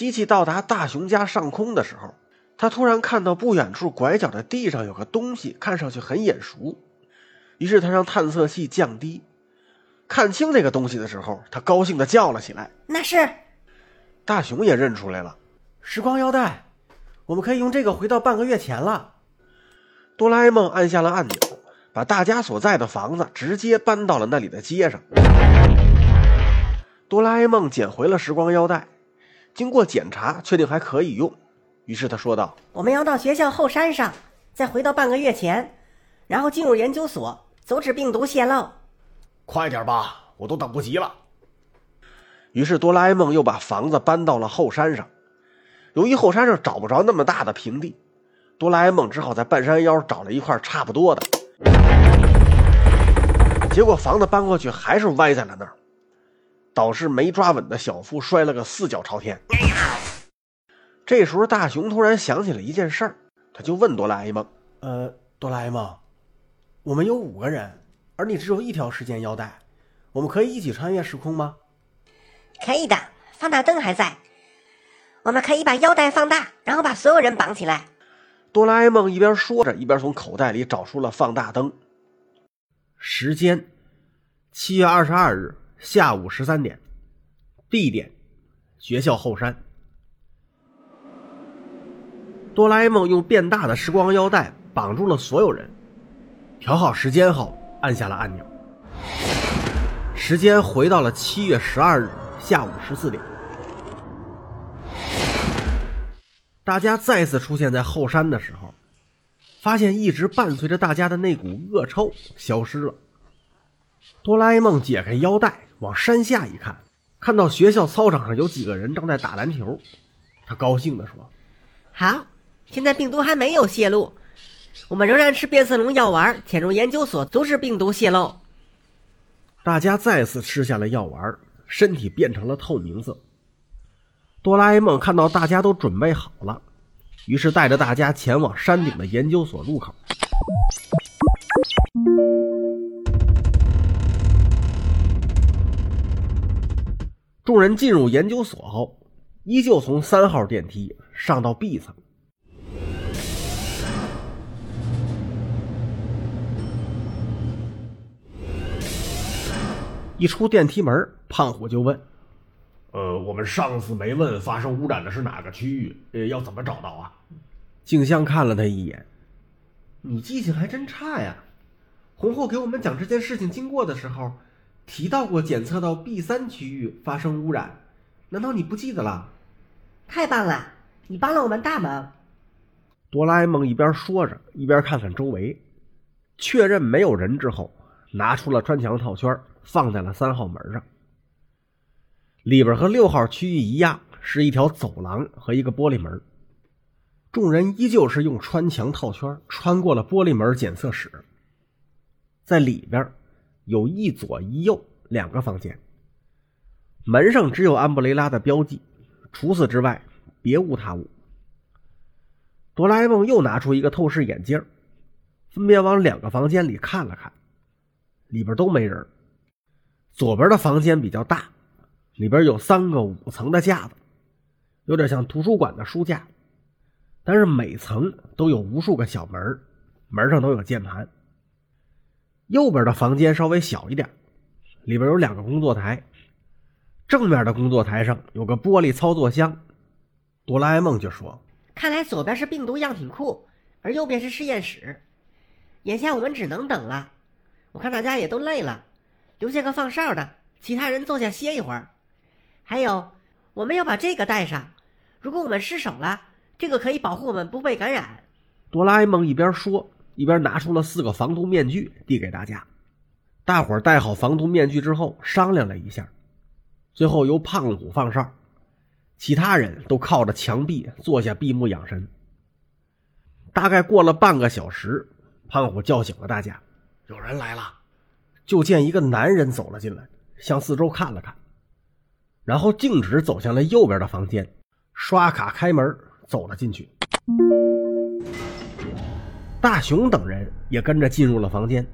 机器到达大熊家上空的时候，他突然看到不远处拐角的地上有个东西，看上去很眼熟。于是他让探测器降低，看清这个东西的时候，他高兴地叫了起来。那是大熊也认出来了，时光腰带，我们可以用这个回到半个月前了。哆啦 A 梦按下了按钮，把大家所在的房子直接搬到了那里的街上。哆啦 A 梦捡回了时光腰带，经过检查，确定还可以用。于是他说道：“我们要到学校后山上，再回到半个月前，然后进入研究所，阻止病毒泄露。快点吧，我都等不及了。”于是哆啦 A 梦又把房子搬到了后山上。由于后山上找不着那么大的平地，哆啦 A 梦只好在半山腰找了一块差不多的。结果房子搬过去还是歪在了那儿。导致没抓稳的小夫摔了个四脚朝天。这时候，大雄突然想起了一件事儿，他就问哆啦 A 梦：“呃，哆啦 A 梦，我们有五个人，而你只有一条时间腰带，我们可以一起穿越时空吗？”“可以的，放大灯还在，我们可以把腰带放大，然后把所有人绑起来。”哆啦 A 梦一边说着，一边从口袋里找出了放大灯。时间：七月二十二日。下午十三点，地点学校后山。哆啦 A 梦用变大的时光腰带绑住了所有人，调好时间后按下了按钮，时间回到了七月十二日下午十四点。大家再次出现在后山的时候，发现一直伴随着大家的那股恶臭消失了。哆啦 A 梦解开腰带。往山下一看，看到学校操场上有几个人正在打篮球，他高兴地说：“好，现在病毒还没有泄露，我们仍然吃变色龙药丸，潜入研究所，阻止病毒泄露。”大家再次吃下了药丸，身体变成了透明色。哆啦 A 梦看到大家都准备好了，于是带着大家前往山顶的研究所入口。众人进入研究所后，依旧从三号电梯上到 B 层。一出电梯门，胖虎就问：“呃，我们上次没问发生污染的是哪个区域，呃，要怎么找到啊？”静香看了他一眼：“你记性还真差呀！红后给我们讲这件事情经过的时候。”提到过检测到 B 三区域发生污染，难道你不记得了？太棒了，你帮了我们大忙。哆啦 A 梦一边说着，一边看看周围，确认没有人之后，拿出了穿墙套圈，放在了三号门上。里边和六号区域一样，是一条走廊和一个玻璃门。众人依旧是用穿墙套圈穿过了玻璃门检测室，在里边。有一左一右两个房间，门上只有安布雷拉的标记，除此之外别无他物。哆啦 A 梦又拿出一个透视眼镜，分别往两个房间里看了看，里边都没人。左边的房间比较大，里边有三个五层的架子，有点像图书馆的书架，但是每层都有无数个小门，门上都有键盘。右边的房间稍微小一点，里边有两个工作台。正面的工作台上有个玻璃操作箱。哆啦 A 梦就说：“看来左边是病毒样品库，而右边是实验室。眼下我们只能等了。我看大家也都累了，留下个放哨的，其他人坐下歇一会儿。还有，我们要把这个带上，如果我们失手了，这个可以保护我们不被感染。”哆啦 A 梦一边说。一边拿出了四个防毒面具递给大家，大伙儿戴好防毒面具之后商量了一下，最后由胖虎放哨，其他人都靠着墙壁坐下闭目养神。大概过了半个小时，胖虎叫醒了大家：“有人来了！”就见一个男人走了进来，向四周看了看，然后径直走向了右边的房间，刷卡开门走了进去。大雄等人也跟着进入了房间。